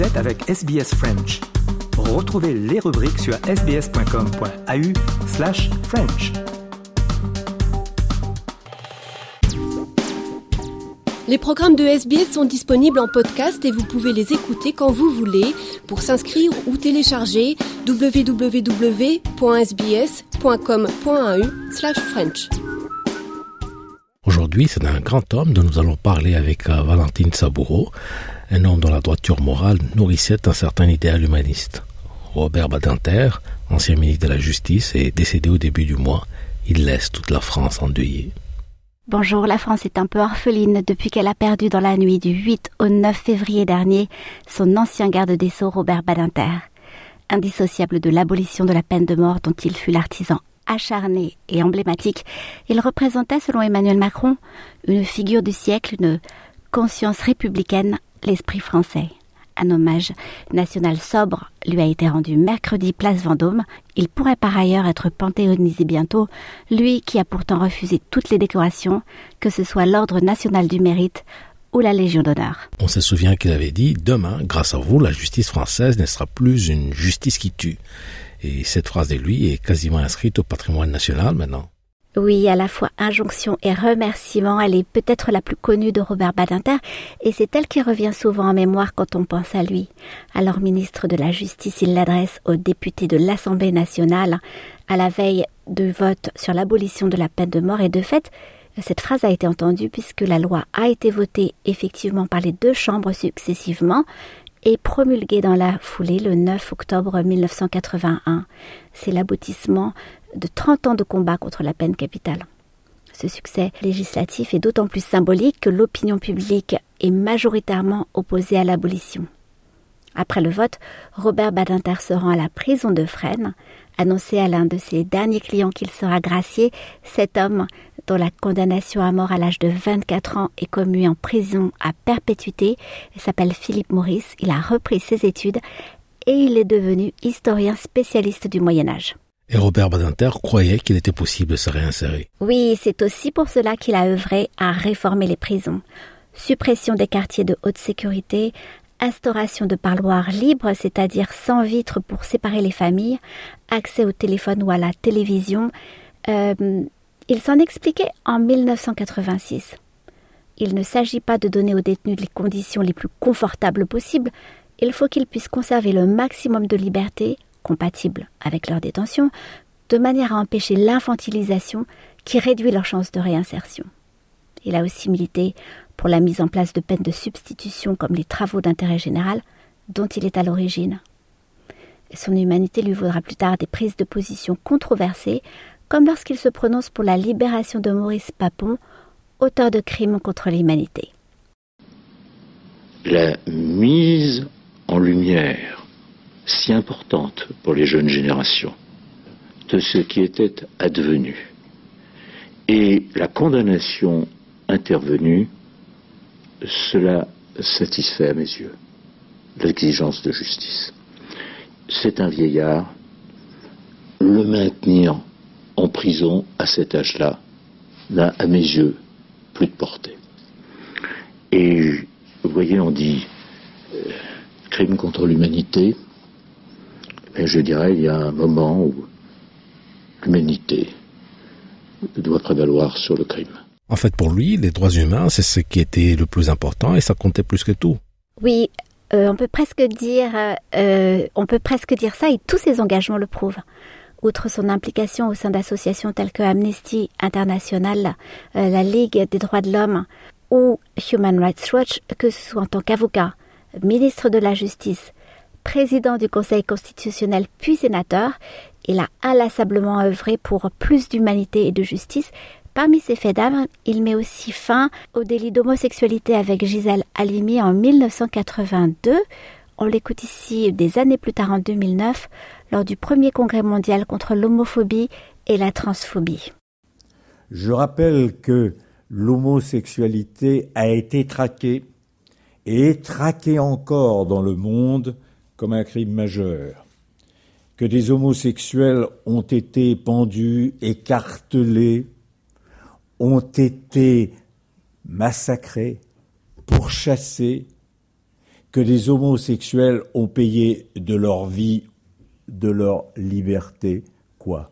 Vous êtes avec SBS French. Retrouvez les rubriques sur sbs.com.au slash French. Les programmes de SBS sont disponibles en podcast et vous pouvez les écouter quand vous voulez. Pour s'inscrire ou télécharger, www.sbs.com.au slash French. Aujourd'hui, c'est un grand homme dont nous allons parler avec euh, Valentine Saboureau, un homme dont la droiture morale nourrissait un certain idéal humaniste. Robert Badinter, ancien ministre de la Justice, est décédé au début du mois. Il laisse toute la France endeuillée. Bonjour, la France est un peu orpheline depuis qu'elle a perdu dans la nuit du 8 au 9 février dernier son ancien garde des Sceaux Robert Badinter. Indissociable de l'abolition de la peine de mort dont il fut l'artisan acharné et emblématique, il représentait, selon Emmanuel Macron, une figure du siècle, une conscience républicaine, l'esprit français. Un hommage national sobre lui a été rendu mercredi place Vendôme. Il pourrait par ailleurs être panthéonisé bientôt, lui qui a pourtant refusé toutes les décorations, que ce soit l'Ordre national du mérite ou la Légion d'honneur. On se souvient qu'il avait dit Demain, grâce à vous, la justice française ne sera plus une justice qui tue. Et cette phrase de lui est quasiment inscrite au patrimoine national maintenant. Oui, à la fois injonction et remerciement, elle est peut-être la plus connue de Robert Badinter, et c'est elle qui revient souvent en mémoire quand on pense à lui. Alors ministre de la Justice, il l'adresse aux députés de l'Assemblée nationale à la veille de vote sur l'abolition de la peine de mort, et de fait, cette phrase a été entendue puisque la loi a été votée effectivement par les deux chambres successivement et promulguée dans la foulée le 9 octobre 1981. C'est l'aboutissement de 30 ans de combat contre la peine capitale. Ce succès législatif est d'autant plus symbolique que l'opinion publique est majoritairement opposée à l'abolition. Après le vote, Robert Badinter se rend à la prison de Fresnes, annoncé à l'un de ses derniers clients qu'il sera gracié, cet homme, dont la condamnation à mort à l'âge de 24 ans est commuée en prison à perpétuité, s'appelle Philippe Maurice, il a repris ses études et il est devenu historien spécialiste du Moyen Âge. Et Robert Badinter croyait qu'il était possible de se réinsérer. Oui, c'est aussi pour cela qu'il a œuvré à réformer les prisons. Suppression des quartiers de haute sécurité, instauration de parloirs libres, c'est-à-dire sans vitres pour séparer les familles, accès au téléphone ou à la télévision. Euh, il s'en expliquait en 1986. Il ne s'agit pas de donner aux détenus les conditions les plus confortables possibles, il faut qu'ils puissent conserver le maximum de liberté compatibles avec leur détention, de manière à empêcher l'infantilisation qui réduit leurs chances de réinsertion. Il a aussi milité pour la mise en place de peines de substitution comme les travaux d'intérêt général dont il est à l'origine. Son humanité lui vaudra plus tard des prises de position controversées, comme lorsqu'il se prononce pour la libération de Maurice Papon, auteur de crimes contre l'humanité. La mise en lumière si importante pour les jeunes générations de ce qui était advenu. Et la condamnation intervenue, cela satisfait à mes yeux l'exigence de justice. C'est un vieillard, le maintenir en prison à cet âge-là n'a, à mes yeux, plus de portée. Et vous voyez, on dit euh, crime contre l'humanité, et je dirais, il y a un moment où l'humanité doit prévaloir sur le crime. En fait, pour lui, les droits humains, c'est ce qui était le plus important et ça comptait plus que tout. Oui, euh, on peut presque dire, euh, on peut presque dire ça et tous ses engagements le prouvent. Outre son implication au sein d'associations telles que Amnesty International, euh, la Ligue des droits de l'homme ou Human Rights Watch, que ce soit en tant qu'avocat, ministre de la Justice, président du Conseil constitutionnel puis sénateur, il a inlassablement œuvré pour plus d'humanité et de justice. Parmi ses faits d'armes, il met aussi fin au délit d'homosexualité avec Gisèle Halimi en 1982. On l'écoute ici des années plus tard en 2009 lors du premier congrès mondial contre l'homophobie et la transphobie. Je rappelle que l'homosexualité a été traquée et est traquée encore dans le monde comme un crime majeur, que des homosexuels ont été pendus, écartelés, ont été massacrés, pourchassés, que les homosexuels ont payé de leur vie, de leur liberté, quoi?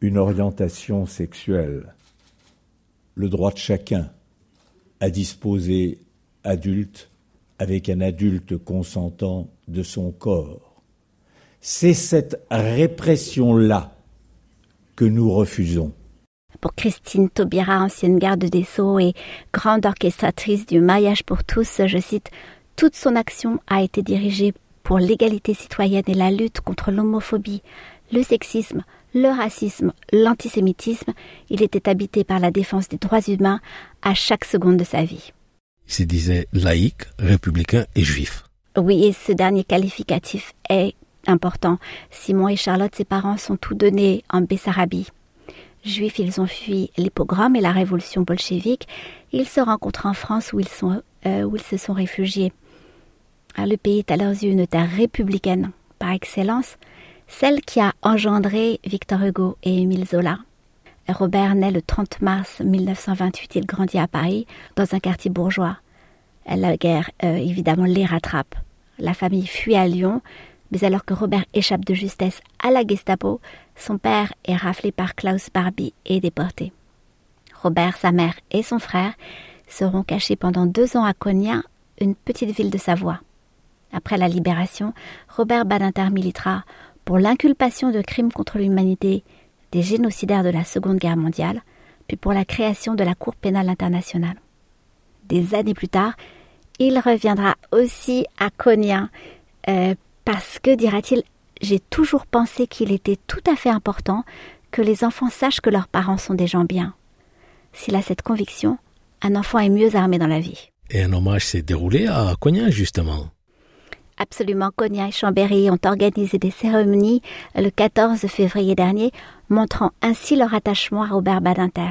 Une orientation sexuelle, le droit de chacun à disposer adulte avec un adulte consentant de son corps. C'est cette répression-là que nous refusons. Pour Christine Taubira, ancienne garde des Sceaux et grande orchestratrice du mariage pour tous, je cite, toute son action a été dirigée pour l'égalité citoyenne et la lutte contre l'homophobie, le sexisme, le racisme, l'antisémitisme. Il était habité par la défense des droits humains à chaque seconde de sa vie. Il se disait laïque, républicain et juif. Oui, et ce dernier qualificatif est important. Simon et Charlotte, ses parents, sont tous donnés en Bessarabie. Juifs, ils ont fui les pogroms et la révolution bolchevique. Ils se rencontrent en France où ils, euh, se sont réfugiés. Ah, le pays est à leurs yeux une terre républicaine par excellence, celle qui a engendré Victor Hugo et Émile Zola. Robert naît le 30 mars 1928. Il grandit à Paris, dans un quartier bourgeois. La guerre, euh, évidemment, les rattrape. La famille fuit à Lyon, mais alors que Robert échappe de justesse à la Gestapo, son père est raflé par Klaus Barbie et déporté. Robert, sa mère et son frère seront cachés pendant deux ans à Cognac, une petite ville de Savoie. Après la libération, Robert Badinter militera pour l'inculpation de crimes contre l'humanité des génocidaires de la Seconde Guerre mondiale, puis pour la création de la Cour pénale internationale. Des années plus tard, il reviendra aussi à Cognac, euh, parce que, dira-t-il, j'ai toujours pensé qu'il était tout à fait important que les enfants sachent que leurs parents sont des gens bien. S'il a cette conviction, un enfant est mieux armé dans la vie. Et un hommage s'est déroulé à Cognac, justement. Absolument, Cognac et Chambéry ont organisé des cérémonies le 14 février dernier, montrant ainsi leur attachement à Robert Badinter.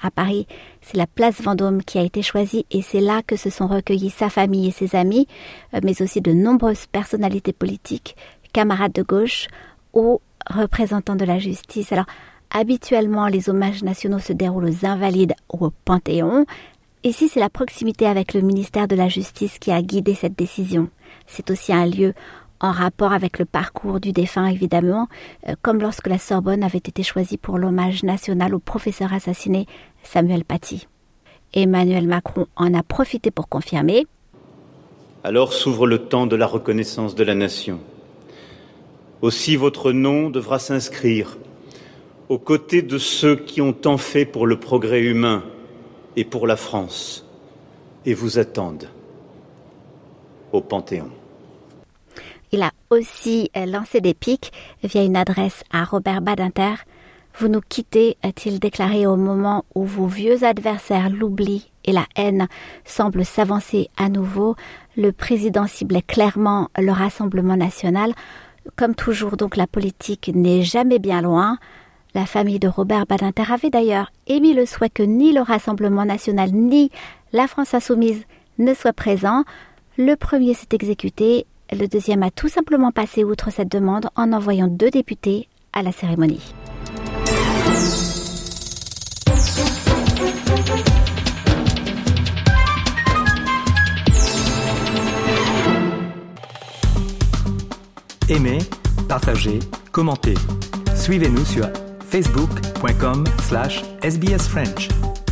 À Paris, c'est la place Vendôme qui a été choisie et c'est là que se sont recueillis sa famille et ses amis, euh, mais aussi de nombreuses personnalités politiques, camarades de gauche ou représentants de la justice. Alors, habituellement, les hommages nationaux se déroulent aux Invalides ou au Panthéon. Ici, c'est la proximité avec le ministère de la Justice qui a guidé cette décision. C'est aussi un lieu en rapport avec le parcours du défunt, évidemment, euh, comme lorsque la Sorbonne avait été choisie pour l'hommage national au professeur assassiné Samuel Paty. Emmanuel Macron en a profité pour confirmer. Alors s'ouvre le temps de la reconnaissance de la nation. Aussi votre nom devra s'inscrire aux côtés de ceux qui ont tant fait pour le progrès humain et pour la France et vous attendent au Panthéon. Il a aussi euh, lancé des pics via une adresse à Robert Badinter. Vous nous quittez, a-t-il déclaré au moment où vos vieux adversaires, l'oubli et la haine, semblent s'avancer à nouveau. Le président ciblait clairement le Rassemblement national. Comme toujours, donc, la politique n'est jamais bien loin. La famille de Robert Badinter avait d'ailleurs émis le souhait que ni le Rassemblement national ni la France insoumise ne soient présents. Le premier s'est exécuté le deuxième a tout simplement passé outre cette demande en envoyant deux députés à la cérémonie. Aimez, partagez, commentez. Suivez-nous sur facebook.com slash sbsfrench.